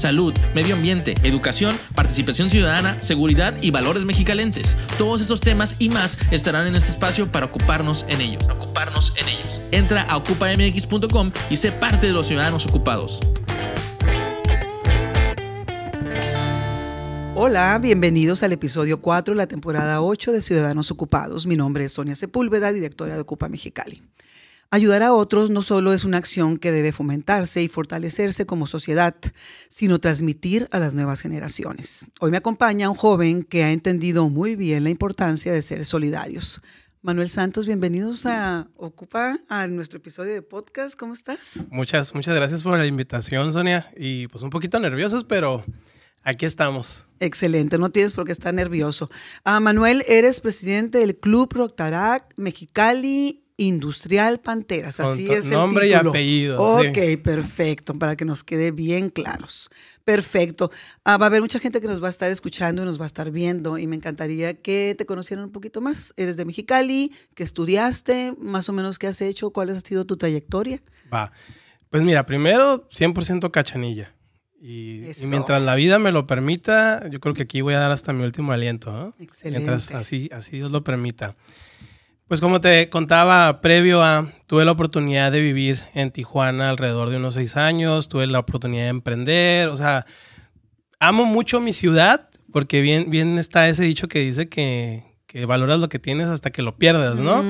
Salud, medio ambiente, educación, participación ciudadana, seguridad y valores mexicalenses. Todos esos temas y más estarán en este espacio para ocuparnos en ello. Ocuparnos en ellos. Entra a ocupamx.com y sé parte de los ciudadanos ocupados. Hola, bienvenidos al episodio 4 de la temporada 8 de Ciudadanos Ocupados. Mi nombre es Sonia Sepúlveda, directora de Ocupa Mexicali. Ayudar a otros no solo es una acción que debe fomentarse y fortalecerse como sociedad, sino transmitir a las nuevas generaciones. Hoy me acompaña un joven que ha entendido muy bien la importancia de ser solidarios. Manuel Santos, bienvenidos a Ocupa, a nuestro episodio de podcast. ¿Cómo estás? Muchas, muchas gracias por la invitación, Sonia. Y pues un poquito nerviosos, pero aquí estamos. Excelente, no tienes por qué estar nervioso. Ah, Manuel, eres presidente del Club Rotarac Mexicali Industrial Panteras. Así Con es el nombre y apellido, Ok, sí. perfecto, para que nos quede bien claros. Perfecto. Ah, va a haber mucha gente que nos va a estar escuchando y nos va a estar viendo y me encantaría que te conocieran un poquito más. Eres de Mexicali, que estudiaste, más o menos qué has hecho, cuál ha sido tu trayectoria. Va. Pues mira, primero 100% cachanilla. Y, mientras la vida me lo permita, yo creo que aquí voy a dar hasta mi último aliento. ¿no? Excelente. Mientras así, así Dios lo permita. Pues como te contaba previo a, tuve la oportunidad de vivir en Tijuana alrededor de unos seis años, tuve la oportunidad de emprender, o sea, amo mucho mi ciudad porque bien, bien está ese dicho que dice que, que valoras lo que tienes hasta que lo pierdas, ¿no?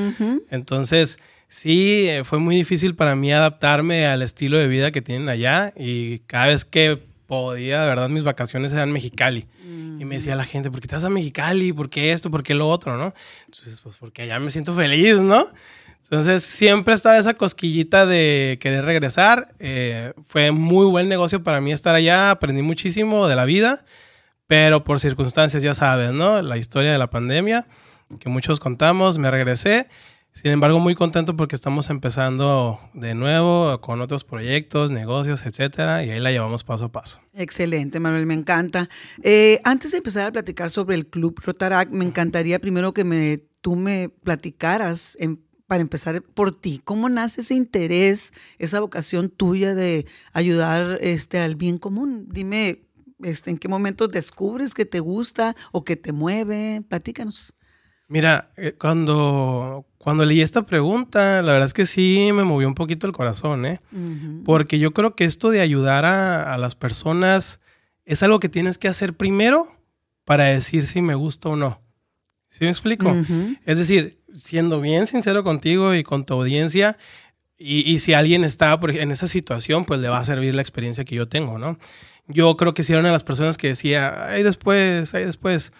Entonces, sí, eh, fue muy difícil para mí adaptarme al estilo de vida que tienen allá y cada vez que podía, de verdad, mis vacaciones eran Mexicali. Y me decía la gente, ¿por qué vas a Mexicali? ¿Por qué esto? ¿Por qué lo otro? ¿no? Entonces, pues porque allá me siento feliz, ¿no? Entonces, siempre estaba esa cosquillita de querer regresar. Eh, fue muy buen negocio para mí estar allá, aprendí muchísimo de la vida, pero por circunstancias, ya sabes, ¿no? La historia de la pandemia, que muchos contamos, me regresé. Sin embargo, muy contento porque estamos empezando de nuevo con otros proyectos, negocios, etcétera, y ahí la llevamos paso a paso. Excelente, Manuel, me encanta. Eh, antes de empezar a platicar sobre el Club Rotarac, me encantaría primero que me, tú me platicaras, en- para empezar por ti, ¿cómo nace ese interés, esa vocación tuya de ayudar este, al bien común? Dime, este, ¿en qué momento descubres que te gusta o que te mueve? Platícanos. Mira, eh, cuando, cuando leí esta pregunta, la verdad es que sí me movió un poquito el corazón, ¿eh? Porque yo creo que esto de ayudar a, a las personas es algo que tienes que hacer primero para decir si me gusta o no. ¿Sí me explico? Es decir, siendo bien sincero contigo y con tu audiencia, y, y si alguien está en esa situación, pues le va a servir la experiencia que yo tengo, ¿no? Yo creo que sí era una de las personas que decía, ay, después, ay, después.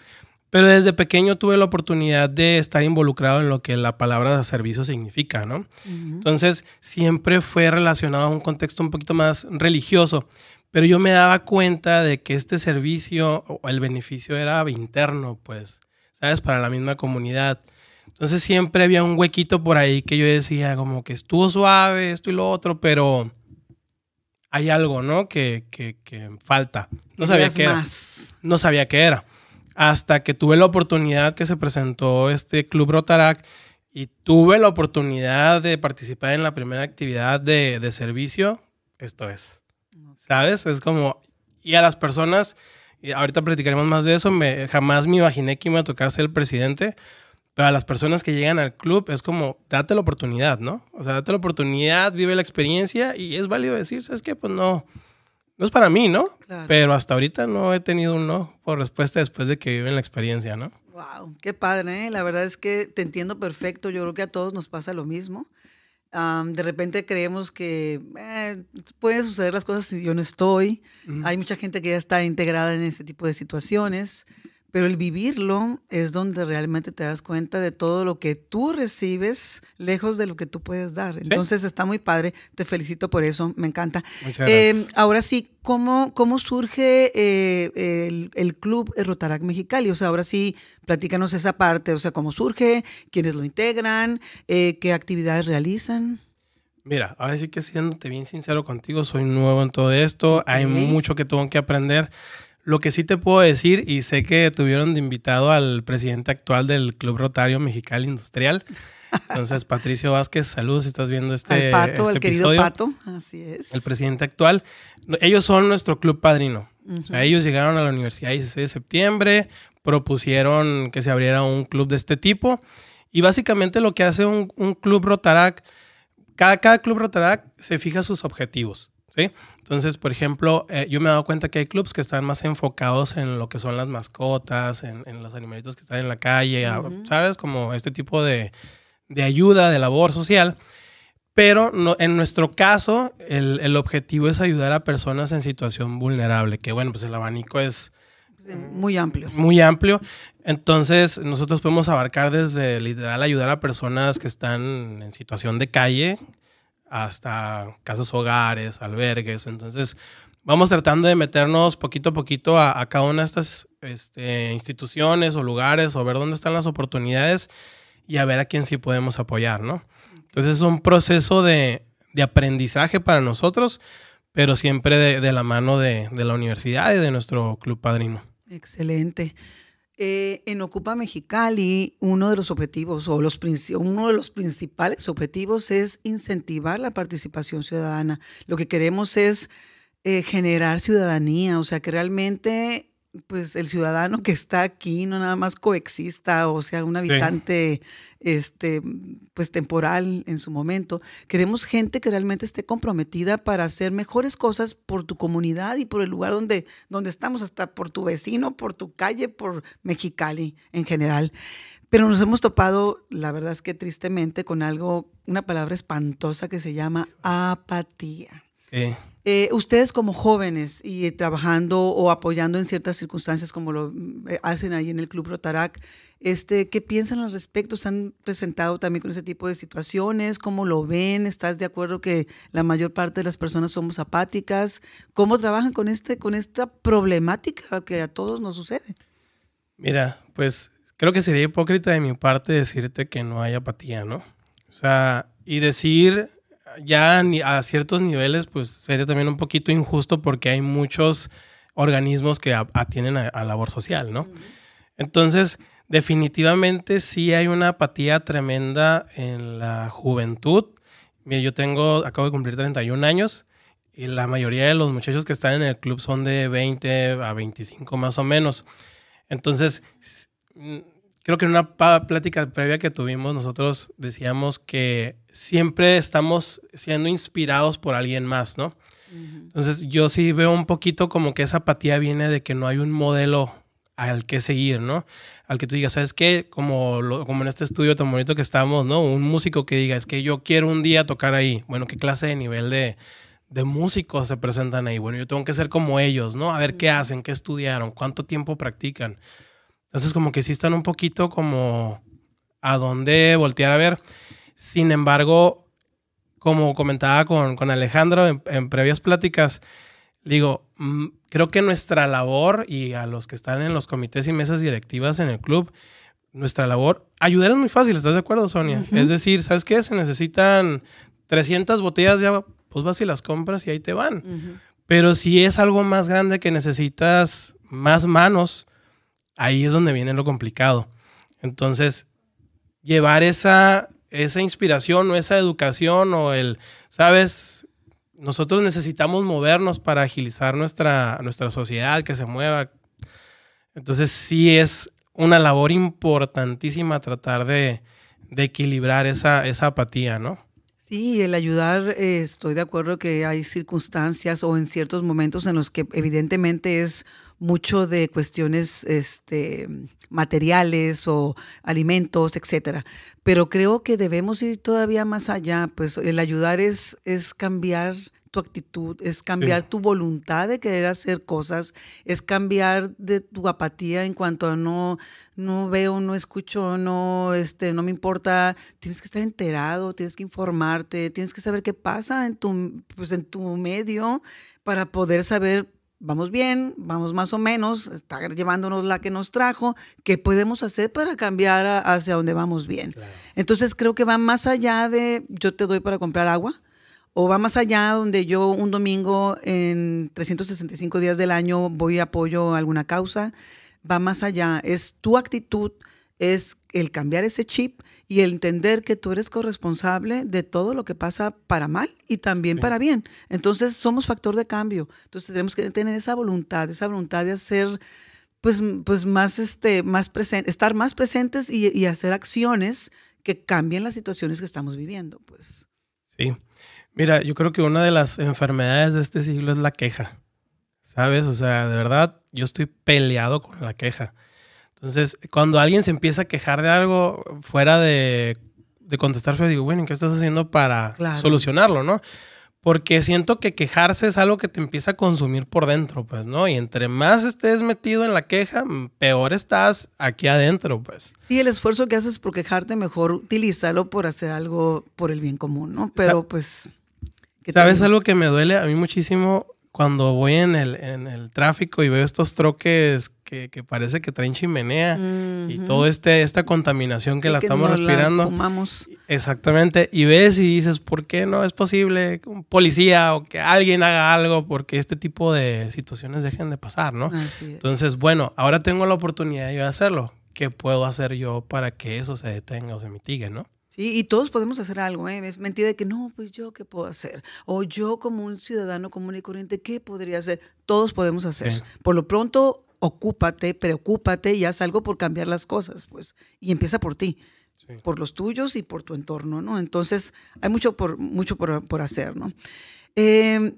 Pero desde pequeño tuve la oportunidad de estar involucrado en lo que la palabra servicio significa, ¿no? Entonces, siempre fue relacionado a un contexto un poquito más religioso, pero yo me daba cuenta de que este servicio o el beneficio era interno, pues, ¿sabes? Para la misma comunidad. Entonces, siempre había un huequito por ahí que yo decía, como que estuvo suave, esto y lo otro, pero hay algo, ¿no? Que, que, que falta. No sabía qué era más. no sabía qué era. Hasta que tuve la oportunidad que se presentó este Club Rotarac y tuve la oportunidad de participar en la primera actividad de, de servicio, esto es. ¿Sabes? Es como, y a las personas, y ahorita platicaremos más de eso, me, jamás me imaginé que me iba a tocar ser el presidente, pero a las personas que llegan al club es como, date la oportunidad, ¿no? O sea, date la oportunidad, vive la experiencia y es válido decir, ¿sabes qué? Pues no, no es para mí, ¿no? Claro. Pero hasta ahorita no he tenido un no por respuesta después de que viven la experiencia, ¿no? Wow, qué padre, ¿eh? La verdad es que te entiendo perfecto. Yo creo que a todos nos pasa lo mismo. De repente creemos que eh, pueden suceder las cosas si yo no estoy. Hay mucha gente que ya está integrada en este tipo de situaciones, pero el vivirlo es donde realmente te das cuenta de todo lo que tú recibes lejos de lo que tú puedes dar. Entonces está muy padre, te felicito por eso, me encanta. Muchas em, gracias. ahora sí, ¿cómo, cómo surge eh, el, el, Club Rotarac Mexicali? O sea, ahora sí, platícanos esa parte, o sea, cómo surge, quiénes lo integran, eh, qué actividades realizan. Mira, ahora sí que siéndote bien sincero contigo, soy nuevo en todo esto, hay mucho que tengo que aprender. Lo que sí te puedo decir, y sé que tuvieron de invitado al presidente actual del Club Rotario Mexicali Industrial. Entonces, Patricio Vázquez, saludos si estás viendo este. Al Pato, este el querido Pato, así es. El presidente actual. Ellos son nuestro club padrino. o sea, ellos llegaron a la universidad el 16 de septiembre, propusieron que se abriera un club de este tipo. Y básicamente lo que hace un, un club Rotarac, cada, cada club Rotarac se fija sus objetivos. ¿sí? Entonces, por ejemplo, eh, yo me he dado cuenta que hay clubs que están más enfocados en lo que son las mascotas, en, los animalitos que están en la calle, ¿sabes? Como este tipo de, ayuda, de labor social. Pero no, en nuestro caso, el, objetivo es ayudar a personas en situación vulnerable, que bueno, pues el abanico es... Muy amplio. Muy amplio. Entonces, nosotros podemos abarcar desde literal ayudar a personas que están en situación de calle, hasta casas hogares, albergues. Entonces, vamos tratando de meternos poquito a poquito a, cada una de estas este, instituciones o lugares o ver dónde están las oportunidades y a ver a quién sí podemos apoyar, ¿no? Entonces, es un proceso de, aprendizaje para nosotros, pero siempre de, de la mano de, de la universidad y de nuestro club padrino. Excelente. Eh, en Ocupa Mexicali, uno de los objetivos o los, uno de los principales objetivos es incentivar la participación ciudadana. Lo que queremos es eh, generar ciudadanía, o sea, que realmente pues el ciudadano que está aquí no nada más coexista o sea un habitante este pues temporal en su momento. Queremos gente que realmente esté comprometida para hacer mejores cosas por tu comunidad y por el lugar donde donde estamos hasta por tu vecino por tu calle por Mexicali en general. Pero nos hemos topado la verdad es que tristemente con algo una palabra espantosa que se llama apatía. Sí. Eh, ustedes como jóvenes y eh, trabajando o apoyando en ciertas circunstancias como lo eh, hacen ahí en el Club Rotarac, este, ¿qué piensan al respecto? ¿Se han presentado también con ese tipo de situaciones? ¿Cómo lo ven? ¿Estás de acuerdo que la mayor parte de las personas somos apáticas? ¿Cómo trabajan con, este, con esta problemática que a todos nos sucede? Mira, pues creo que sería hipócrita de mi parte decirte que no hay apatía, ¿no? O sea, y decir ya a ciertos niveles, pues sería también un poquito injusto porque hay muchos organismos que atienden a, labor social, ¿no? Entonces, definitivamente sí hay una apatía tremenda en la juventud. Mira, yo tengo, acabo de cumplir 31 años y la mayoría de los muchachos que están en el club son de 20 a 25 más o menos. Entonces, creo que en una plática previa que tuvimos nosotros decíamos que siempre estamos siendo inspirados por alguien más, ¿no? Entonces yo sí veo un poquito como que esa apatía viene de que no hay un modelo al que seguir, ¿no? Al que tú digas, ¿sabes qué? Como, como en este estudio tan bonito que estamos, ¿no? Un músico que diga, es que yo quiero un día tocar ahí. Bueno, ¿qué clase de nivel de, de músicos se presentan ahí? Bueno, yo tengo que ser como ellos, ¿no? A ver qué hacen, qué estudiaron, cuánto tiempo practican. Entonces como que sí están un poquito como a dónde voltear a ver. Sin embargo, como comentaba con, con Alejandro en, previas pláticas, digo, mm, creo que nuestra labor y a los que están en los comités y mesas directivas en el club, nuestra labor, ayudar es muy fácil, ¿estás de acuerdo, Sonia? Es decir, ¿sabes qué? Se necesitan 300 botellas ya, pues vas y las compras y ahí te van. Pero si es algo más grande que necesitas más manos, ahí es donde viene lo complicado. Entonces, llevar esa, esa inspiración o esa educación o el, sabes, nosotros necesitamos movernos para agilizar nuestra, nuestra sociedad, que se mueva. Entonces, sí es una labor importantísima tratar de, equilibrar esa, esa apatía, ¿no? Sí, el ayudar, eh, estoy de acuerdo que hay circunstancias o en ciertos momentos en los que evidentemente es mucho de cuestiones este, materiales o alimentos, etcétera. Pero creo que debemos ir todavía más allá, pues el ayudar es, es cambiar tu actitud, es cambiar tu voluntad de querer hacer cosas, es cambiar de tu apatía en cuanto a no, no veo, no escucho, no, este, no me importa. Tienes que estar enterado, tienes que informarte, tienes que saber qué pasa en tu, pues, en tu medio para poder saber vamos bien, vamos más o menos, está llevándonos la que nos trajo, ¿qué podemos hacer para cambiar hacia donde vamos bien? Entonces creo que va más allá de yo te doy para comprar agua, o va más allá donde yo un domingo en 365 días del año voy y apoyo alguna causa, va más allá, es tu actitud, es el cambiar ese chip y el entender que tú eres corresponsable de todo lo que pasa para mal y también para bien. Entonces somos factor de cambio. Entonces tenemos que tener esa voluntad, esa voluntad de hacer, pues, pues más, este, más presente, estar más presentes y, hacer acciones que cambien las situaciones que estamos viviendo. Pues. Sí. Mira, yo creo que una de las enfermedades de este siglo es la queja. ¿Sabes? O sea, de verdad, yo estoy peleado con la queja. Entonces, cuando alguien se empieza a quejar de algo fuera de, de contestar feo, digo, bueno, ¿qué estás haciendo para solucionarlo, no? Porque siento que quejarse es algo que te empieza a consumir por dentro, pues, ¿no? Y entre más estés metido en la queja, peor estás aquí adentro, pues. Sí, el esfuerzo que haces por quejarte, mejor utilízalo por hacer algo por el bien común, ¿no? Pero, pues... ¿Sabes algo que me duele a mí muchísimo? Cuando voy en el, en el tráfico y veo estos troques que, que parece que traen chimenea y toda este, esta contaminación que la estamos respirando. fumamos. Exactamente. Y ves y dices, ¿por qué no es posible que un policía o que alguien haga algo porque este tipo de situaciones dejen de pasar, ¿no? Entonces, bueno, ahora tengo la oportunidad de hacerlo. ¿Qué puedo hacer yo para que eso se detenga o se mitigue, no? Sí, y todos podemos hacer algo, ¿eh? Es mentira de que no, pues yo qué puedo hacer. O yo como un ciudadano común y corriente, ¿qué podría hacer? Todos podemos hacer. Por lo pronto, ocúpate, preocúpate y haz algo por cambiar las cosas, pues. Y empieza por ti, por los tuyos y por tu entorno, ¿no? Entonces, hay mucho por, mucho por, hacer, ¿no? Em,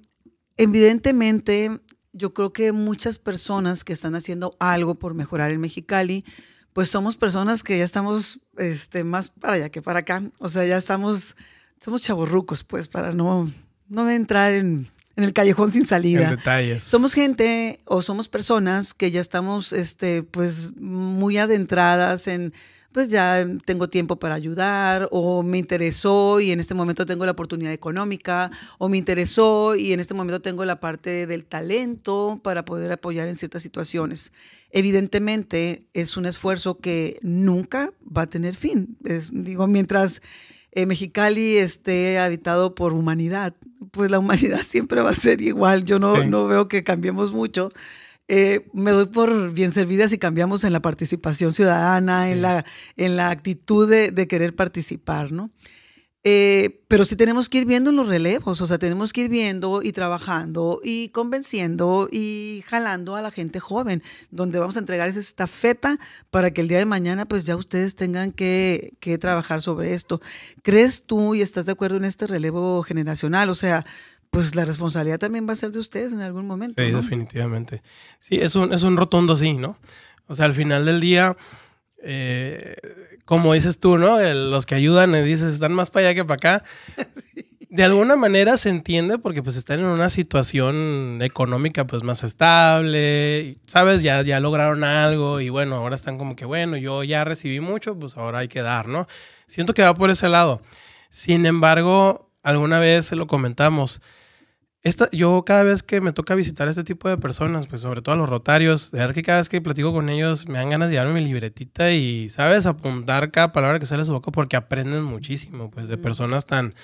evidentemente, yo creo que muchas personas que están haciendo algo por mejorar en Mexicali, pues somos personas que ya estamos este, más para allá que para acá. O sea, ya estamos, somos chavorrucos, pues, para no, no entrar en, en el callejón sin salida. En detalles. Somos gente o somos personas que ya estamos, este, pues, muy adentradas en pues ya tengo tiempo para ayudar o me interesó y en este momento tengo la oportunidad económica o me interesó y en este momento tengo la parte del talento para poder apoyar en ciertas situaciones. Evidentemente es un esfuerzo que nunca va a tener fin. digo, mientras eh, Mexicali esté habitado por humanidad, pues la humanidad siempre va a ser igual. Yo no, no veo que cambiemos mucho. Eh, me doy por bien servida si cambiamos en la participación ciudadana, en, la, en la actitud de, querer participar, ¿no? Eh, pero sí tenemos que ir viendo los relevos, o sea, tenemos que ir viendo y trabajando y convenciendo y jalando a la gente joven, donde vamos a entregar esa estafeta para que el día de mañana pues ya ustedes tengan que, que trabajar sobre esto. ¿Crees tú y estás de acuerdo en este relevo generacional? O sea, pues la responsabilidad también va a ser de ustedes en algún momento. Sí, definitivamente. Sí, es un, es un rotundo sí, ¿no? O sea, al final del día, eh, como dices tú, ¿no? los que ayudan, eh, dices, están más para allá que para acá. De alguna manera se entiende porque pues están en una situación económica pues más estable, ¿sabes? Ya, ya lograron algo y bueno, ahora están como que, bueno, yo ya recibí mucho, pues ahora hay que dar, ¿no? Siento que va por ese lado. Sin embargo, alguna vez se lo comentamos, esta, yo cada vez que me toca visitar a este tipo de personas, pues sobre todo a los rotarios, de ver que cada vez que platico con ellos me dan ganas de llevarme mi libretita y, ¿sabes? Apuntar cada palabra que sale de su boca porque aprenden muchísimo, pues de personas tan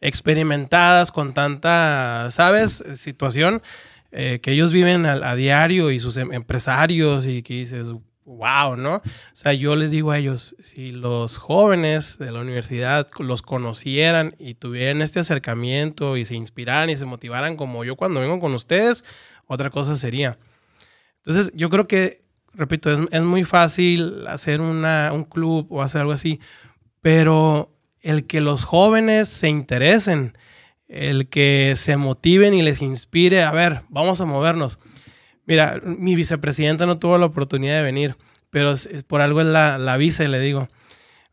experimentadas con tanta, ¿sabes? Situación eh, que ellos viven a, a, diario y sus em, empresarios y que dices, wow, ¿no? O sea, yo les digo a ellos, si los jóvenes de la universidad los conocieran y tuvieran este acercamiento y se inspiraran y se motivaran como yo cuando vengo con ustedes, otra cosa sería. Entonces, yo creo que, repito, es, muy fácil hacer una, un club o hacer algo así, pero el que los jóvenes se interesen, el que se motiven y les inspire, a ver, vamos a movernos. Mira, mi vicepresidenta no tuvo la oportunidad de venir, pero por algo es la, la vice, le digo.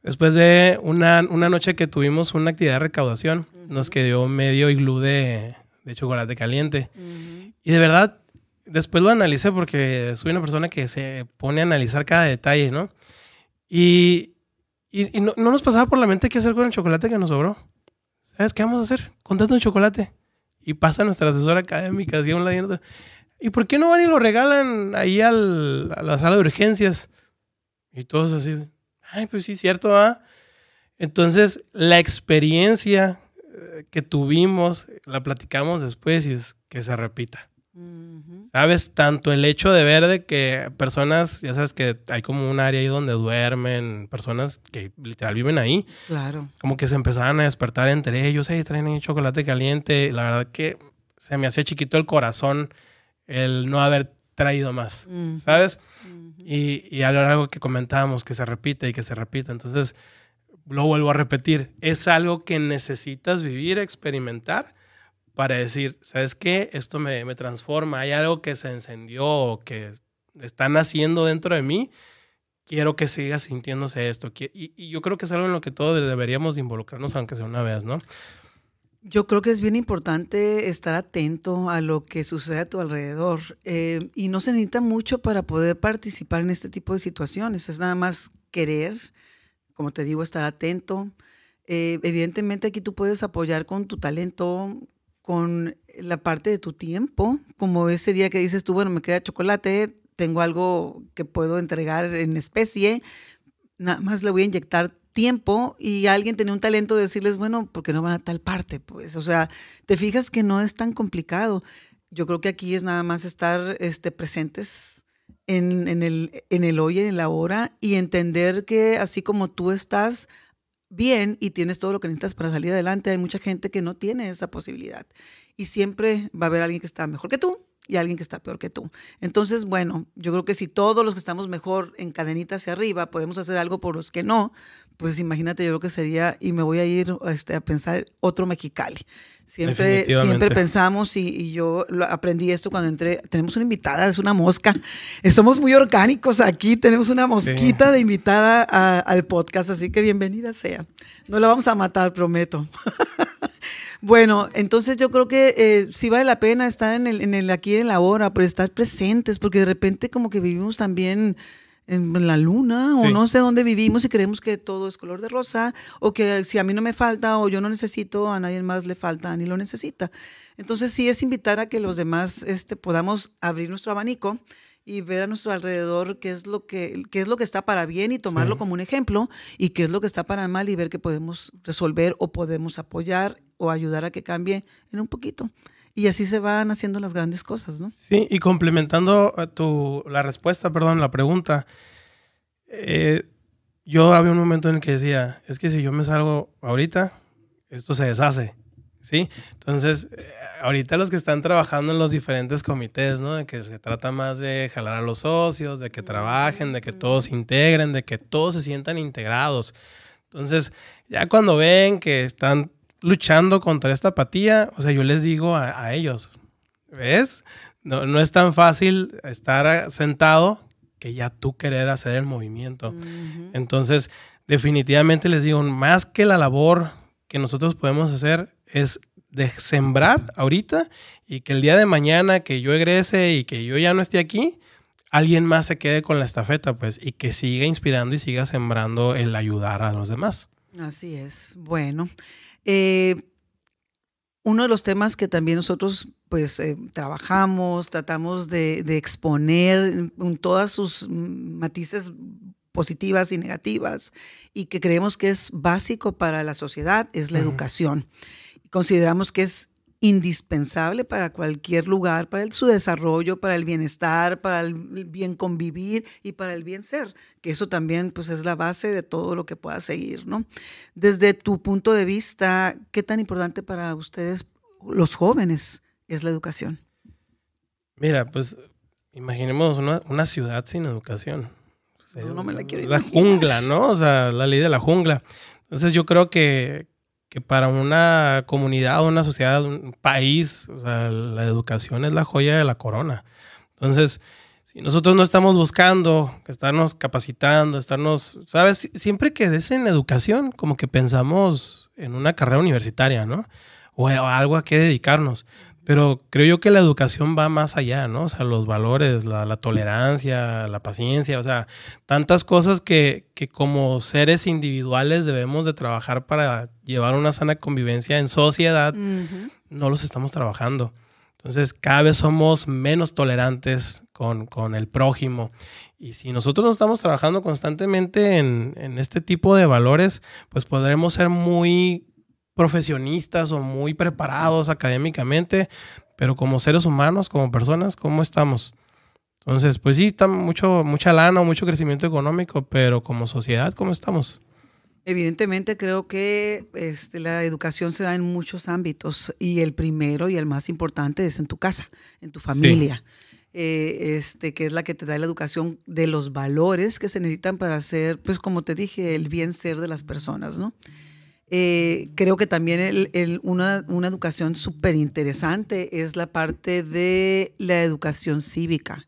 Después de una, una, noche que tuvimos una actividad de recaudación, nos quedó medio iglú de, de chocolate caliente. Y de verdad, después lo analicé porque soy una persona que se pone a analizar cada detalle, ¿no? Y, y, no, nos pasaba por la mente qué hacer con el chocolate que nos sobró. ¿Sabes qué vamos a hacer? Con tanto chocolate. Y pasa nuestra asesora académica, así a un lado y por qué no van y lo regalan ahí al, a la sala de urgencias? Y todos así, ay, pues sí, cierto, ¿ah? Entonces, la experiencia eh, que tuvimos, la platicamos después y es que se repita. ¿Sabes? Tanto el hecho de ver de que personas, ya sabes que hay como un área ahí donde duermen, personas que literal viven ahí. Claro. Como que se empezaban a despertar entre ellos, hey, traen chocolate caliente. La verdad que se me hacía chiquito el corazón el no haber traído más, ¿sabes? Y, y algo que comentábamos, que se repite y que se repite. Entonces, lo vuelvo a repetir, es algo que necesitas vivir, experimentar para decir, ¿sabes qué? Esto me, me transforma, hay algo que se encendió que están haciendo dentro de mí, quiero que siga sintiéndose esto. Y, y, yo creo que es algo en lo que todos deberíamos involucrarnos, aunque sea una vez, ¿no? Yo creo que es bien importante estar atento a lo que sucede a tu alrededor eh, y no se necesita mucho para poder participar en este tipo de situaciones, es nada más querer, como te digo, estar atento. Eh, evidentemente aquí tú puedes apoyar con tu talento, con la parte de tu tiempo, como ese día que dices tú, bueno, me queda chocolate, tengo algo que puedo entregar en especie, nada más le voy a inyectar tiempo y alguien tenía un talento de decirles, bueno, ¿por qué no van a tal parte? Pues, o sea, te fijas que no es tan complicado. Yo creo que aquí es nada más estar este, presentes en, en, el, en el hoy, en la hora y entender que así como tú estás, bien y tienes todo lo que necesitas para salir adelante, hay mucha gente que no tiene esa posibilidad. Y siempre va a haber alguien que está mejor que tú y alguien que está peor que tú. Entonces, bueno, yo creo que si todos los que estamos mejor en cadenita hacia arriba podemos hacer algo por los que no, pues imagínate, yo creo que sería, y me voy a ir este, a pensar otro Mexicali. Siempre, siempre pensamos, y, yo aprendí esto cuando entré, tenemos una invitada, es una mosca. Somos muy orgánicos aquí, tenemos una mosquita de invitada al podcast, así que bienvenida sea. No la vamos a matar, prometo. bueno, entonces yo creo que eh, sí vale la pena estar en el, en el aquí en la hora, pero estar presentes, porque de repente como que vivimos también en la luna o no sé dónde vivimos y creemos que todo es color de rosa o que si a mí no me falta o yo no necesito, a nadie más le falta ni lo necesita. Entonces sí es invitar a que los demás este, podamos abrir nuestro abanico y ver a nuestro alrededor qué es lo que, qué es lo que está para bien y tomarlo como un ejemplo y qué es lo que está para mal y ver qué podemos resolver o podemos apoyar o ayudar a que cambie en un poquito. Y así se van haciendo las grandes cosas, ¿no? Sí, y complementando eh, tu, la respuesta, perdón, la pregunta, eh, yo había un momento en el que decía, es que si yo me salgo ahorita, esto se deshace, ¿sí? Entonces, eh, ahorita los que están trabajando en los diferentes comités, ¿no? De que se trata más de jalar a los socios, de que trabajen, de que todos se integren, de que todos se sientan integrados. Entonces, ya cuando ven que están luchando contra esta apatía, o sea, yo les digo a, ellos, ¿ves? No, no, es tan fácil estar sentado que ya tú querer hacer el movimiento. Entonces, definitivamente les digo, más que la labor que nosotros podemos hacer es de sembrar ahorita y que el día de mañana que yo egrese y que yo ya no esté aquí, alguien más se quede con la estafeta, pues, y que siga inspirando y siga sembrando el ayudar a los demás. Así es. Bueno, eh, uno de los temas que también nosotros pues eh, trabajamos, tratamos de, exponer en todas sus matices positivas y negativas y que creemos que es básico para la sociedad es la educación. Consideramos que es indispensable para cualquier lugar, para su desarrollo, para el bienestar, para el bien convivir y para el bien ser, que eso también pues es la base de todo lo que pueda seguir, ¿no? Desde tu punto de vista, ¿qué tan importante para ustedes los jóvenes es la educación? Mira, pues imaginemos una, ciudad sin educación. no, me la quiero La jungla, ¿no? O sea, la ley de la jungla. Entonces yo creo que, que para una comunidad, una sociedad, un país, la educación es la joya de la corona. Entonces, si nosotros no estamos buscando estarnos capacitando, estarnos, ¿sabes? Siempre que des en educación, como que pensamos en una carrera universitaria, ¿no? O algo a qué dedicarnos. Pero creo yo que la educación va más allá, ¿no? O sea, los valores, la, tolerancia, la paciencia, o sea, tantas cosas que, que, como seres individuales debemos de trabajar para llevar una sana convivencia en sociedad, no los estamos trabajando. Entonces, cada vez somos menos tolerantes con, con, el prójimo. Y si nosotros no estamos trabajando constantemente en, en este tipo de valores, pues podremos ser muy profesionistas o muy preparados académicamente, pero como seres humanos, como personas, ¿cómo estamos? Entonces, pues sí, está mucho, mucha lana, mucho crecimiento económico, pero como sociedad, ¿cómo estamos? Evidentemente creo que este, la educación se da en muchos ámbitos y el primero y el más importante es en tu casa, en tu familia, eh, este, que es la que te da la educación de los valores que se necesitan para hacer, pues como te dije, el bien ser de las personas, ¿no? Eh, creo que también una, educación súper interesante es la parte de la educación cívica.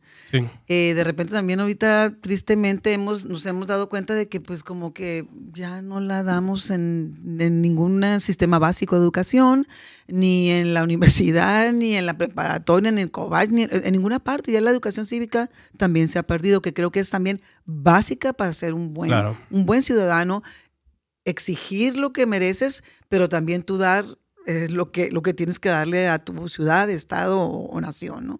Eh, de repente también ahorita tristemente hemos, nos hemos dado cuenta de que pues como que ya no la damos en, ningún sistema básico de educación, ni en la universidad, ni en la preparatoria, ni en el ni en, ninguna parte. Ya la educación cívica también se ha perdido, que creo que es también básica para ser un buen, un buen ciudadano exigir lo que mereces, pero también tú dar eh, lo, que, lo que tienes que darle a tu ciudad, estado o, nación, ¿no?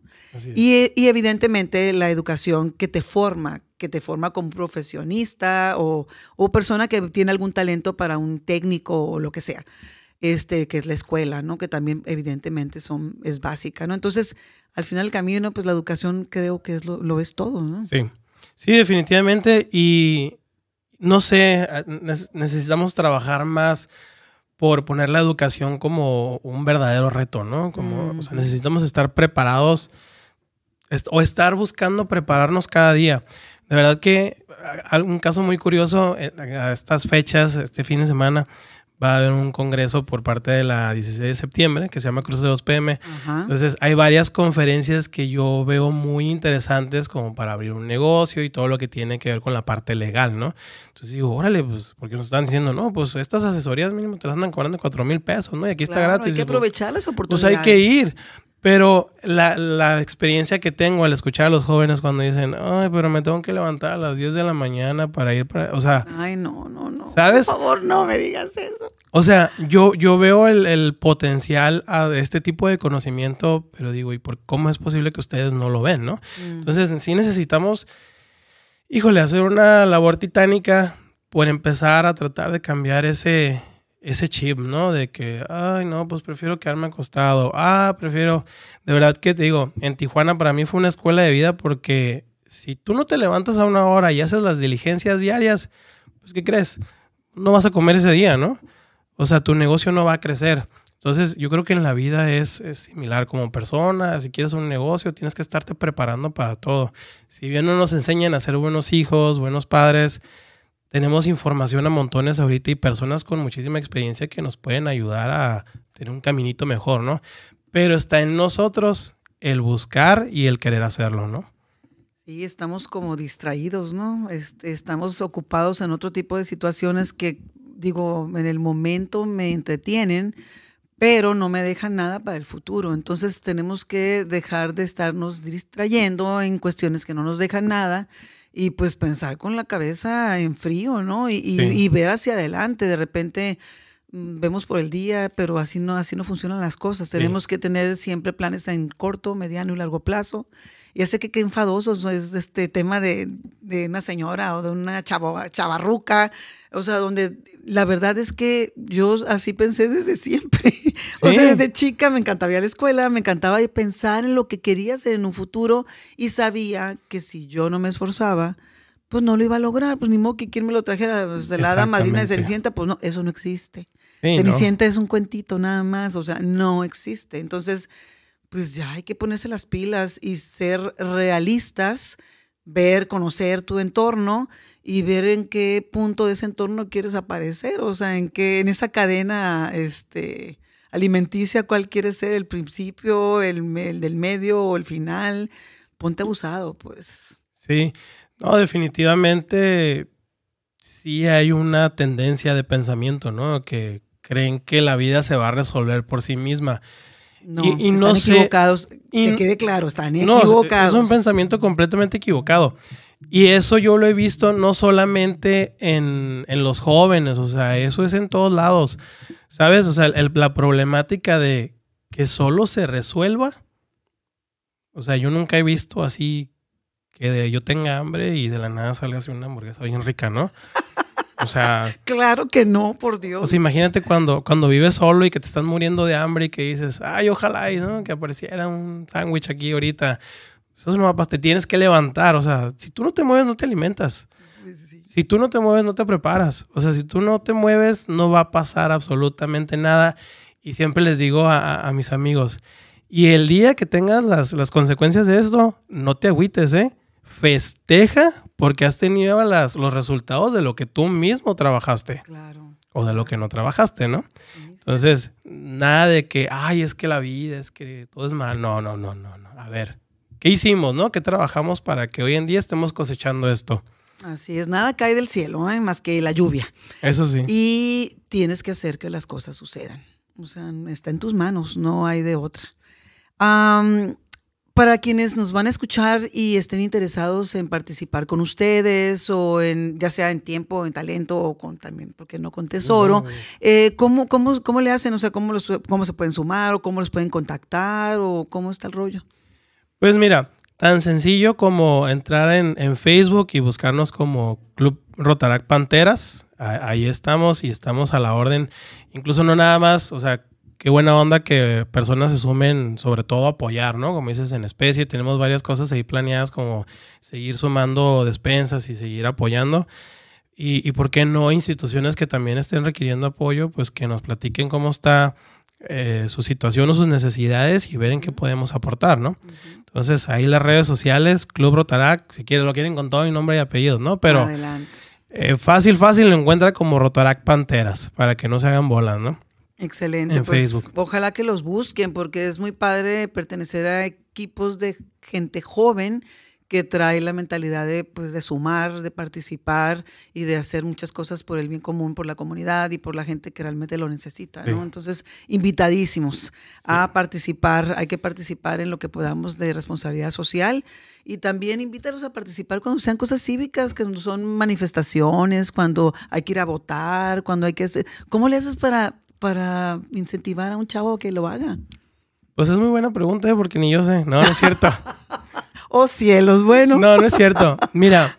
Y, y, evidentemente la educación que te forma, que te forma como profesionista o, o, persona que tiene algún talento para un técnico o lo que sea, este, que es la escuela, ¿no? Que también evidentemente son, es básica, ¿no? Entonces, al final del camino, pues la educación creo que es lo, lo es todo, ¿no? Sí, sí, definitivamente. Y no sé, necesitamos trabajar más por poner la educación como un verdadero reto, ¿no? Como, o sea, necesitamos estar preparados o estar buscando prepararnos cada día. De verdad que un caso muy curioso, eh, a estas fechas, este fin de semana, va a haber un congreso por parte de la 16 de septiembre que se llama Cruz de 2 PM. Entonces hay varias conferencias que yo veo muy interesantes como para abrir un negocio y todo lo que tiene que ver con la parte legal, ¿no? Entonces digo, órale, pues, porque nos están diciendo, no, pues estas asesorías mínimo te las andan cobrando 4 mil pesos, ¿no? Y aquí está gratis. Hay que aprovechar las oportunidades. Pues hay que ir. Pero la, la, experiencia que tengo al escuchar a los jóvenes cuando dicen, ay, pero me tengo que levantar a las 10 de la mañana para ir para... O sea... Ay, no, no, no. ¿Sabes? Por favor, no me digas eso. O sea, yo, yo veo el, el potencial a este tipo de conocimiento, pero digo, ¿y por cómo es posible que ustedes no lo ven, no? Mm. Entonces, sí necesitamos, híjole, hacer una labor titánica por empezar a tratar de cambiar ese ese chip, ¿no? De que, ay, no, pues prefiero quedarme acostado. Ah, prefiero, de verdad que te digo, en Tijuana para mí fue una escuela de vida porque si tú no te levantas a una hora y haces las diligencias diarias, pues ¿qué crees? No vas a comer ese día, ¿no? O sea, tu negocio no va a crecer. Entonces, yo creo que en la vida es, similar como persona. Si quieres un negocio, tienes que estarte preparando para todo. Si bien no nos enseñan a ser buenos hijos, buenos padres, tenemos información a montones ahorita y personas con muchísima experiencia que nos pueden ayudar a tener un caminito mejor, ¿no? Pero está en nosotros el buscar y el querer hacerlo, ¿no? Sí, estamos como distraídos, ¿no? estamos ocupados en otro tipo de situaciones que, digo, en el momento me entretienen, pero no me dejan nada para el futuro. Entonces tenemos que dejar de estarnos distrayendo en cuestiones que no nos dejan nada y pues pensar con la cabeza en frío, ¿no? Y, ver hacia adelante. De repente mm, vemos por el día, pero así no, así no funcionan las cosas. Tenemos que tener siempre planes en corto, mediano y largo plazo. Ya sé que qué enfadoso es este tema de, de una señora o de una chavo, chavarruca, o sea, donde la verdad es que yo así pensé desde siempre. O sea, desde chica me encantaba ir a la escuela, me encantaba pensar en lo que quería hacer en un futuro y sabía que si yo no me esforzaba, pues no lo iba a lograr. Pues ni modo que quien me lo trajera pues, de la hada madrina de Cenicienta, pues no, eso no existe. Cenicienta es un cuentito nada más, o sea, no existe. Entonces, pues ya hay que ponerse las pilas y ser realistas, ver, conocer tu entorno y ver en qué punto de ese entorno quieres aparecer, o sea, en qué, en esa cadena este, alimenticia, cuál quiere ser, el principio, el, del medio o el final. Ponte abusado, pues. Sí, no, definitivamente sí hay una tendencia de pensamiento, ¿no? Que creen que la vida se va a resolver por sí misma. No, y, no están equivocados. que quede claro, están equivocados. Es un pensamiento completamente equivocado. Y eso yo lo he visto no solamente en, los jóvenes, o sea, eso es en todos lados. ¿Sabes? O sea, la problemática de que solo se resuelva. O sea, yo nunca he visto así que yo tenga hambre y de la nada salga así una hamburguesa bien rica, ¿no? O sea. claro que no, por Dios. O sea, imagínate cuando, cuando vives solo y que te estás muriendo de hambre y que dices, ay, ojalá ¿no? que apareciera un sándwich aquí ahorita. Eso no va a pasar. Te tienes que levantar. O sea, si tú no te mueves, no te alimentas. Si tú no te mueves, no te preparas. O sea, si tú no te mueves, no va a pasar absolutamente nada. Y siempre les digo a, mis amigos, y el día que tengas las, las consecuencias de esto, no te agüites, ¿eh? Festeja porque has tenido las, los resultados de lo que tú mismo trabajaste. Claro. O de lo que no trabajaste, ¿no? Entonces, nada de que, ay, es que la vida, es que todo es mal. No, no, no, no, no. A ver, ¿qué hicimos, no? ¿Qué trabajamos para que hoy en día estemos cosechando esto? Así es, nada cae del cielo, ¿eh? más que la lluvia. Eso sí. Y tienes que hacer que las cosas sucedan. O sea, está en tus manos, no hay de otra. Para quienes nos van a escuchar y estén interesados en participar con ustedes o en ya sea en tiempo, en talento o con también, porque no con tesoro, eh, ¿cómo, cómo, cómo, le hacen? O sea, ¿cómo, los, ¿cómo se pueden sumar o cómo los pueden contactar o cómo está el rollo? Pues mira, tan sencillo como entrar en, en Facebook y buscarnos como Club Rotarac Panteras. Ahí estamos y estamos a la orden. Incluso no nada más, o sea, qué buena onda que personas se sumen, sobre todo a apoyar, ¿no? Como dices, en especie, tenemos varias cosas ahí planeadas como seguir sumando despensas y seguir apoyando. Y, y por qué no instituciones que también estén requiriendo apoyo, pues que nos platiquen cómo está eh, su situación o sus necesidades y ver en qué podemos aportar, ¿no? Entonces, ahí las redes sociales, Club Rotarac, si quieren, lo quieren con todo mi nombre y apellidos, ¿no? Pero eh, fácil, fácil lo encuentra como Rotarac Panteras, para que no se hagan bolas, ¿no? Excelente. pues ojalá que los busquen porque es muy padre pertenecer a equipos de gente joven que trae la mentalidad de, pues, de sumar, de participar y de hacer muchas cosas por el bien común, por la comunidad y por la gente que realmente lo necesita. ¿no? Entonces, invitadísimos a participar, hay que participar en lo que podamos de responsabilidad social y también invítalos a participar cuando sean cosas cívicas, que son manifestaciones, cuando hay que ir a votar, cuando hay que... ¿Cómo le haces para para incentivar a un chavo que lo haga? Pues es muy buena pregunta, ¿eh? porque ni yo sé. No, no es cierto. oh cielos, bueno. No, no es cierto. Mira,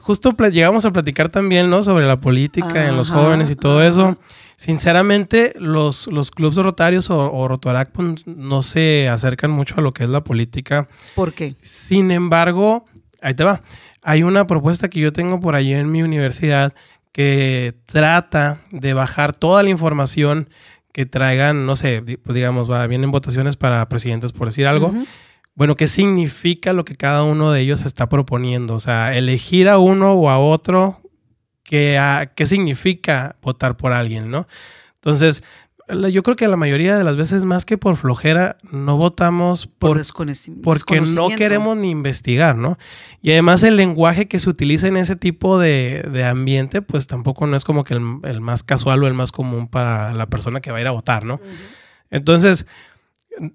justo llegamos a platicar también, ¿no? Sobre la política en los jóvenes y todo eso. Sinceramente, los, los clubes rotarios o, o Rotorac pues, no se acercan mucho a lo que es la política. ¿Por qué? Sin embargo, ahí te va. Hay una propuesta que yo tengo por allí en mi universidad que trata de bajar toda la información que traigan, no sé, pues digamos, va, vienen votaciones para presidentes, por decir algo. Bueno, ¿qué significa lo que cada uno de ellos está proponiendo? O sea, elegir a uno o a otro, ¿qué, qué significa votar por alguien, no? Entonces, yo creo que la mayoría de las veces, más que por flojera, no votamos por, porque no queremos ni investigar, ¿no? Y además el lenguaje que se utiliza en ese tipo de, ambiente, pues tampoco no es como que el, más casual o el más común para la persona que va a ir a votar, ¿no? Entonces,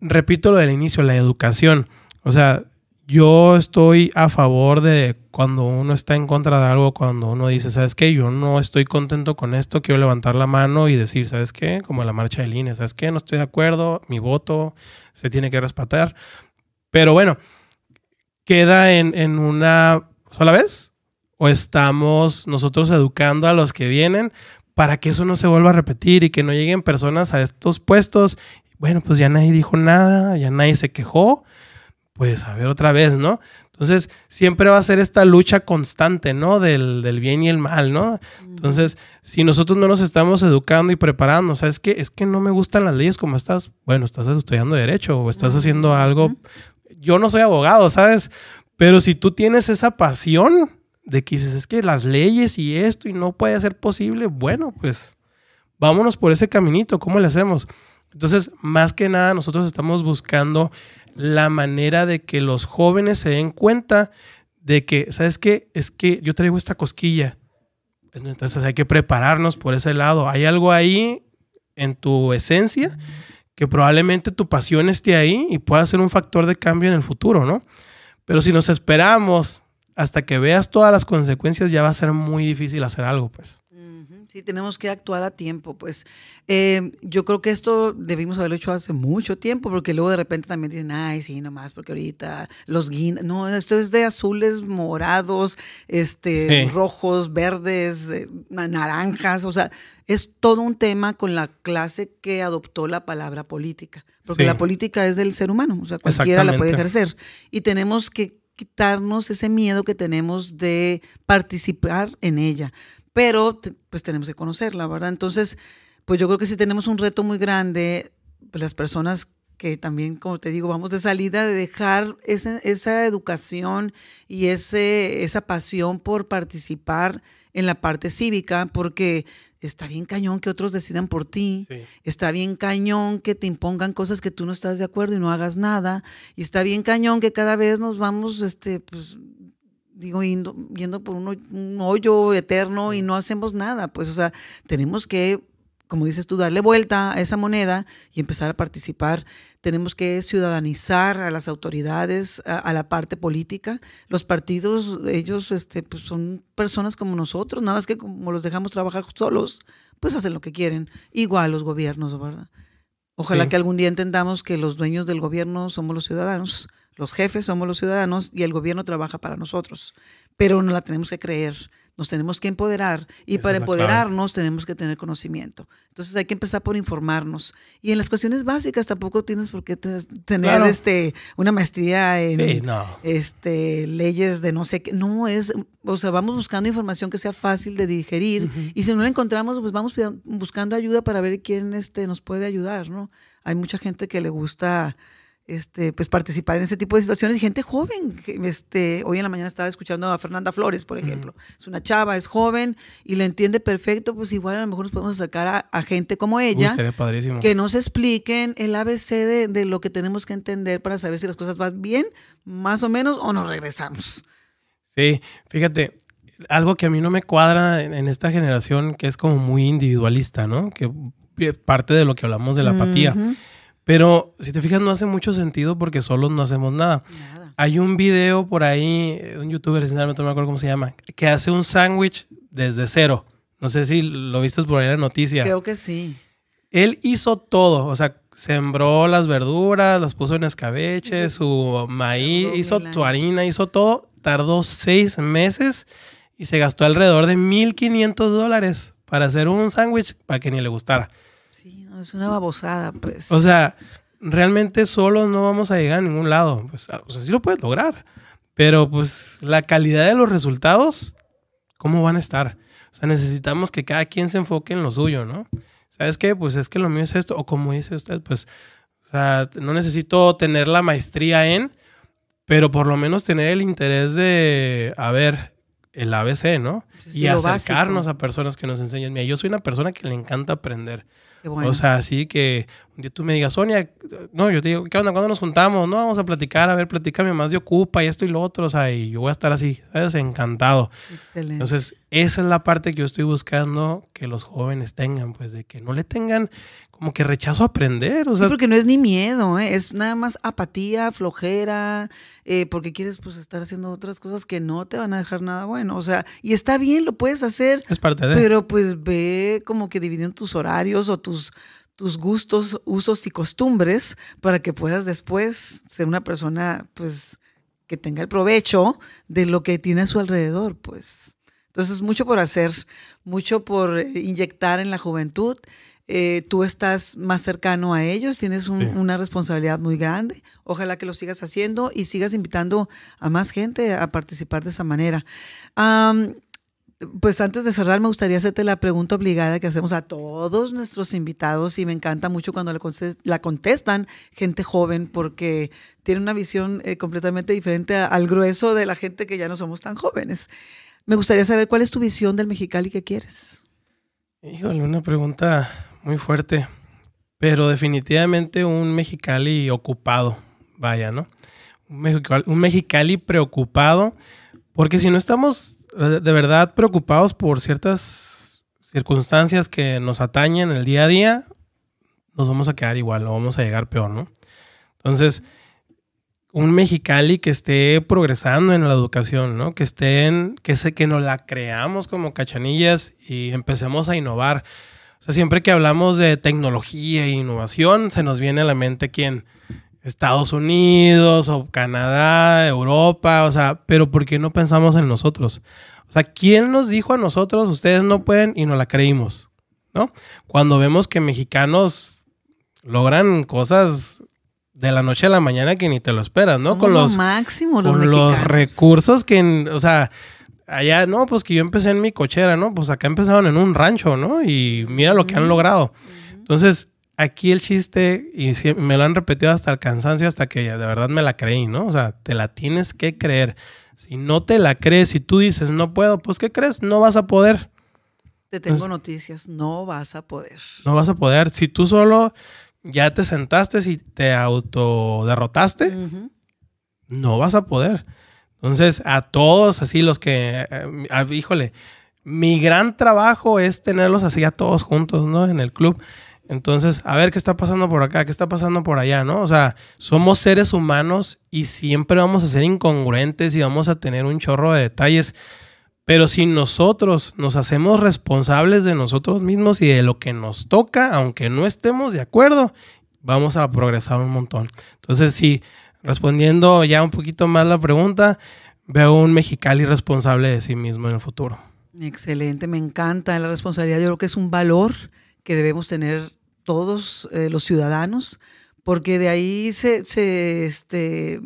repito lo del inicio, la educación. O sea, yo estoy a favor de cuando uno está en contra de algo, cuando uno dice, ¿sabes qué? Yo no estoy contento con esto, quiero levantar la mano y decir, ¿sabes qué? Como la marcha de línea, ¿sabes qué? No estoy de acuerdo, mi voto se tiene que respetar. Pero bueno, queda en, en una sola vez o estamos nosotros educando a los que vienen para que eso no se vuelva a repetir y que no lleguen personas a estos puestos. Bueno, pues ya nadie dijo nada, ya nadie se quejó pues a ver otra vez, ¿no? Entonces, siempre va a ser esta lucha constante, ¿no? Del, bien y el mal, ¿no? Entonces, si nosotros no nos estamos educando y preparando, ¿sabes qué? Es que no me gustan las leyes como estás, bueno, estás estudiando derecho o estás haciendo algo. Yo no soy abogado, ¿sabes? Pero si tú tienes esa pasión de que dices, es que las leyes y esto y no puede ser posible, bueno, pues vámonos por ese caminito, ¿cómo le hacemos? Entonces, más que nada, nosotros estamos buscando la manera de que los jóvenes se den cuenta de que, ¿sabes qué? Es que yo traigo esta cosquilla. Entonces hay que prepararnos por ese lado. Hay algo ahí en tu esencia que probablemente tu pasión esté ahí y pueda ser un factor de cambio en el futuro, ¿no? Pero si nos esperamos hasta que veas todas las consecuencias, ya va a ser muy difícil hacer algo, pues. Sí, tenemos que actuar a tiempo. Pues eh, yo creo que esto debimos haberlo hecho hace mucho tiempo, porque luego de repente también dicen, ay, sí, nomás, porque ahorita los guindas. No, esto es de azules, morados, este, rojos, verdes, eh, naranjas. O sea, es todo un tema con la clase que adoptó la palabra política. Porque la política es del ser humano, o sea, cualquiera la puede ejercer. Y tenemos que quitarnos ese miedo que tenemos de participar en ella pero pues tenemos que conocerla, ¿verdad? Entonces, pues yo creo que si tenemos un reto muy grande, pues las personas que también, como te digo, vamos de salida, de dejar esa educación y ese, esa pasión por participar en la parte cívica, porque está bien cañón que otros decidan por ti, está bien cañón que te impongan cosas que tú no estás de acuerdo y no hagas nada, y está bien cañón que cada vez nos vamos, este, pues, digo, yendo, por un hoyo eterno y no hacemos nada. Pues, o sea, tenemos que, como dices tú, darle vuelta a esa moneda y empezar a participar. Tenemos que ciudadanizar a las autoridades, a, la parte política. Los partidos, ellos este, pues son personas como nosotros, nada más que como los dejamos trabajar solos, pues hacen lo que quieren. Igual los gobiernos, ¿verdad? Ojalá que algún día entendamos que los dueños del gobierno somos los ciudadanos los jefes somos los ciudadanos y el gobierno trabaja para nosotros, pero no la tenemos que creer, nos tenemos que empoderar y para empoderarnos tenemos que tener conocimiento. Entonces hay que empezar por informarnos. Y en las cuestiones básicas tampoco tienes por qué tener este, una maestría en este, leyes de no sé qué. No es, o sea, vamos buscando información que sea fácil de digerir y si no la encontramos, pues vamos buscando ayuda para ver quién este, nos puede ayudar, ¿no? Hay mucha gente que le gusta este, pues participar en ese tipo de situaciones y gente joven. Este, hoy en la mañana estaba escuchando a Fernanda Flores, por ejemplo. Es una chava, es joven y le entiende perfecto, pues igual a lo mejor nos podemos acercar a, gente como ella. que nos expliquen el ABC de, de, lo que tenemos que entender para saber si las cosas van bien, más o menos, o nos regresamos. Sí, fíjate, algo que a mí no me cuadra en, esta generación que es como muy individualista, ¿no? Que parte de lo que hablamos de la apatía. Pero si te fijas, no hace mucho sentido porque solos no hacemos nada. Hay un video por ahí, un youtuber, sinceramente no me acuerdo cómo se llama, que hace un sándwich desde cero. No sé si lo viste por ahí en la noticia. Creo que sí. Él hizo todo, o sea, sembró las verduras, las puso en escabeche, su maíz, hizo su harina, hizo todo. Tardó seis meses y se gastó alrededor de 1.500 dólares para hacer un sándwich para que ni le gustara es una babosada, pues. O sea, realmente solo no vamos a llegar a ningún lado. Pues, o sea, sí lo puedes lograr. Pero pues la calidad de los resultados, ¿cómo van a estar? O sea, necesitamos que cada quien se enfoque en lo suyo, ¿no? ¿Sabes qué? Pues es que lo mío es esto. O como dice usted, pues, o sea, no necesito tener la maestría en, pero por lo menos tener el interés de, a ver, el ABC, ¿no? y acercarnos a personas que nos enseñen. Mira, yo soy una persona que le encanta aprender. O sea, así que un día tú me digas, Sonia, no, yo te digo, ¿qué onda? ¿Cuándo nos juntamos? No, vamos a platicar, a ver, platícame más de Ocupa y esto y lo otro, o sea, y yo voy a estar así, ¿sabes? Encantado. Excelente. Entonces, esa es la parte que yo estoy buscando que los jóvenes tengan, pues, de que no le tengan como que rechazo a aprender. O sea, porque no es ni miedo, ¿eh? es nada más apatía, flojera, eh, porque quieres pues estar haciendo otras cosas que no te van a dejar nada bueno. O sea, y está bien, lo puedes hacer. Es parte de. Pero pues ve como que dividiendo tus horarios o tus, tus gustos, usos y costumbres para que puedas después ser una persona pues que tenga el provecho de lo que tiene a su alrededor, pues. Entonces, mucho por hacer, mucho por inyectar en la juventud eh, tú estás más cercano a ellos, tienes una responsabilidad muy grande. Ojalá que lo sigas haciendo y sigas invitando a más gente a participar de esa manera. pues antes de cerrar, me gustaría hacerte la pregunta obligada que hacemos a todos nuestros invitados y me encanta mucho cuando la contestan gente joven porque tiene una visión eh, completamente diferente al grueso de la gente que ya no somos tan jóvenes. Me gustaría saber cuál es tu visión del Mexicali que quieres. Híjole, una pregunta muy fuerte. Pero definitivamente un Mexicali ocupado, vaya, ¿no? Un Mexicali, preocupado, porque si no estamos de verdad preocupados por ciertas circunstancias que nos atañen el día a día, nos vamos a quedar igual o vamos a llegar peor, ¿no? Entonces, un Mexicali que esté progresando en la educación, ¿no? Que estén, que sé que nos la creamos como cachanillas y empecemos a innovar. O sea, siempre que hablamos de tecnología e innovación, se nos viene a la mente quién, Estados Unidos o Canadá, Europa, o sea, pero ¿por qué no pensamos en nosotros? O sea, ¿quién nos dijo a nosotros, ustedes no pueden y no la creímos? ¿No? Cuando vemos que mexicanos logran cosas de la noche a la mañana que ni te lo esperas, ¿no? con los máximo, los, con los recursos que, o sea, allá, no, pues que yo empecé en mi cochera, ¿no? Pues acá empezaron en un rancho, ¿no? Y mira lo que han logrado. Entonces, aquí el chiste, y me lo han repetido hasta el cansancio, hasta que de verdad me la creí, ¿no? O sea, te la tienes que creer. Si no te la crees, si tú dices no puedo, pues ¿qué crees? No vas a poder. Te tengo noticias, no vas a poder. No vas a poder. Si tú solo ya te sentaste y te autoderrotaste, no vas a poder. Entonces, a todos así los que, eh, híjole, mi gran trabajo es tenerlos así a todos juntos, ¿no? En el club. Entonces, a ver qué está pasando por acá, qué está pasando por allá, ¿no? O sea, somos seres humanos y siempre vamos a ser incongruentes y vamos a tener un chorro de detalles. Pero si nosotros nos hacemos responsables de nosotros mismos y de lo que nos toca, aunque no estemos de acuerdo, vamos a progresar un montón. Entonces, sí, respondiendo ya un poquito más la pregunta, veo un Mexicali responsable de sí mismo en el futuro. Excelente, me encanta la responsabilidad. Yo creo que es un valor que debemos tener todos eh, los ciudadanos, porque de ahí se, se este,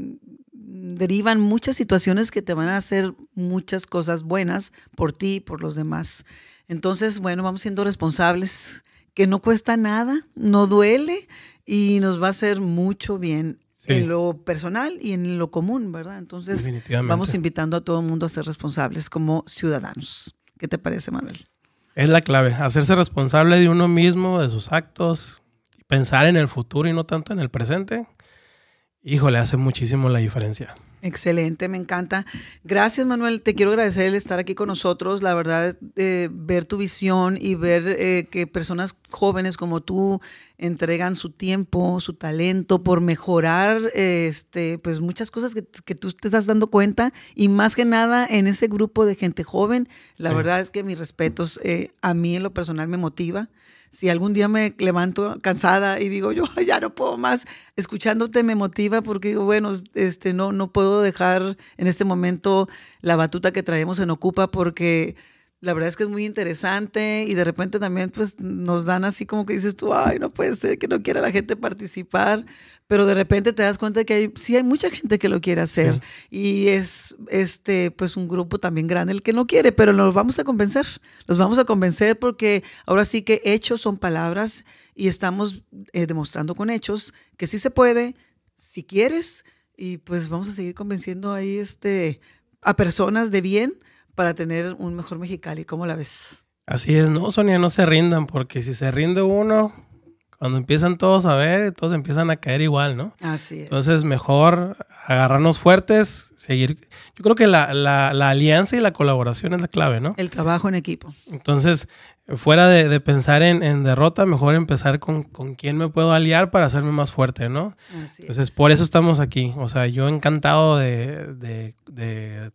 derivan muchas situaciones que te van a hacer muchas cosas buenas por ti y por los demás. Entonces, bueno, vamos siendo responsables, que no cuesta nada, no duele y nos va a hacer mucho bien en lo personal y en lo común, ¿verdad? Entonces, vamos invitando a todo el mundo a ser responsables como ciudadanos. ¿Qué te parece, Manuel? Es la clave, hacerse responsable de uno mismo, de sus actos, pensar en el futuro y no tanto en el presente híjole, hace muchísimo la diferencia. Excelente, me encanta. Gracias, Manuel. Te quiero agradecer el estar aquí con nosotros. La verdad, eh, ver tu visión y ver eh, que personas jóvenes como tú entregan su tiempo, su talento por mejorar este, pues muchas cosas que, que tú te estás dando cuenta y más que nada en ese grupo de gente joven. La verdad es que mis respetos eh, a mí en lo personal me motiva si algún día me levanto cansada y digo, yo ya no puedo más, escuchándote me motiva porque digo, bueno, este, no, no puedo dejar en este momento la batuta que traemos en Ocupa porque la verdad es que es muy interesante y de repente también pues nos dan así como que dices tú, ay, no puede ser que no quiera la gente participar, pero de repente te das cuenta de que hay, sí hay mucha gente que lo quiere hacer y es este pues un grupo también grande el que no quiere, pero nos vamos a convencer, los vamos a convencer porque ahora sí que hechos son palabras y estamos eh, demostrando con hechos que sí se puede, si quieres y pues vamos a seguir convenciendo ahí este a personas de bien para tener un mejor Mexicali. ¿Cómo la ves? Así es, no, Sonia, no se rindan, porque si se rinde uno, cuando empiezan todos a ver, todos empiezan a caer igual, ¿no? Así es. Entonces, mejor agarrarnos fuertes, seguir. Yo creo que la, la, la alianza y la colaboración es la clave, ¿no? El trabajo en equipo. Entonces, fuera de, pensar en, derrota, mejor empezar con, con quién me puedo aliar para hacerme más fuerte, ¿no? Así Entonces, por eso estamos aquí. O sea, yo encantado de,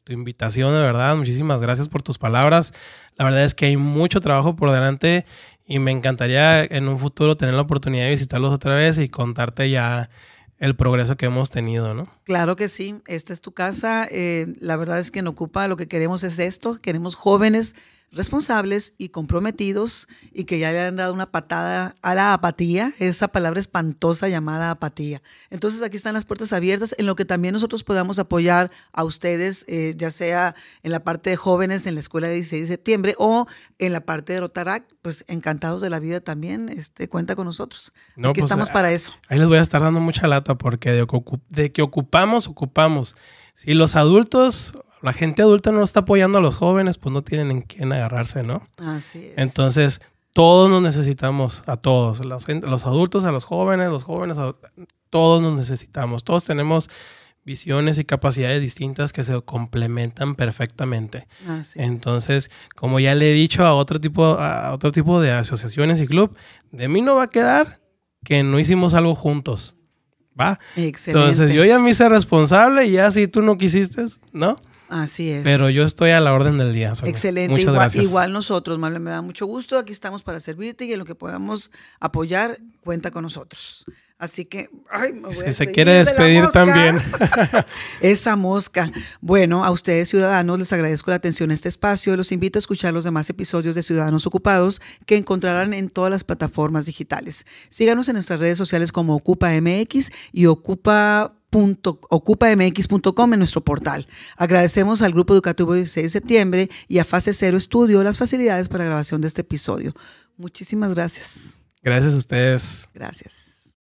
tu invitación, de verdad. Muchísimas gracias por tus palabras. La verdad es que hay mucho trabajo por delante y me encantaría en un futuro tener la oportunidad de visitarlos otra vez y contarte ya el progreso que hemos tenido, ¿no? Claro que sí, esta es tu casa. Eh, la verdad es que en Ocupa lo que queremos es esto, queremos jóvenes responsables y comprometidos y que ya le han dado una patada a la apatía, esa palabra espantosa llamada apatía. Entonces aquí están las puertas abiertas en lo que también nosotros podamos apoyar a ustedes, eh, ya sea en la parte de jóvenes en la escuela de 16 de septiembre o en la parte de Rotarac, pues encantados de la vida también, este, cuenta con nosotros. aquí pues, estamos para eso. Ahí les voy a estar dando mucha lata porque de, de que ocupamos, ocupamos. Si los adultos la gente adulta no está apoyando a los jóvenes, pues no tienen en quién agarrarse, ¿no? Así es. Entonces, todos nos necesitamos, a todos, los, los adultos, a los jóvenes, los jóvenes, todos nos necesitamos, todos tenemos visiones y capacidades distintas que se complementan perfectamente. Así Entonces, como ya le he dicho a otro tipo, a otro tipo de asociaciones y club, de mí no va a quedar que no hicimos algo juntos. ¿Va? Excelente. Entonces yo ya me hice responsable y ya si tú no quisiste, ¿no? Así es. Pero yo estoy a la orden del día. Excelente. Muchas igual, gracias. igual nosotros, Manuel, me da mucho gusto. Aquí estamos para servirte y en lo que podamos apoyar, cuenta con nosotros. Así que, ay, me voy si a se quiere despedir también. Esa mosca. Bueno, a ustedes ciudadanos les agradezco la atención a este espacio los invito a escuchar los demás episodios de Ciudadanos Ocupados que encontrarán en todas las plataformas digitales. Síganos en nuestras redes sociales como OcupaMX y Ocupa ocupamx.com en nuestro portal. Agradecemos al Grupo Educativo 16 de septiembre y a Fase Cero Estudio las facilidades para grabación de este episodio. Muchísimas gracias. Gracias a ustedes. Gracias.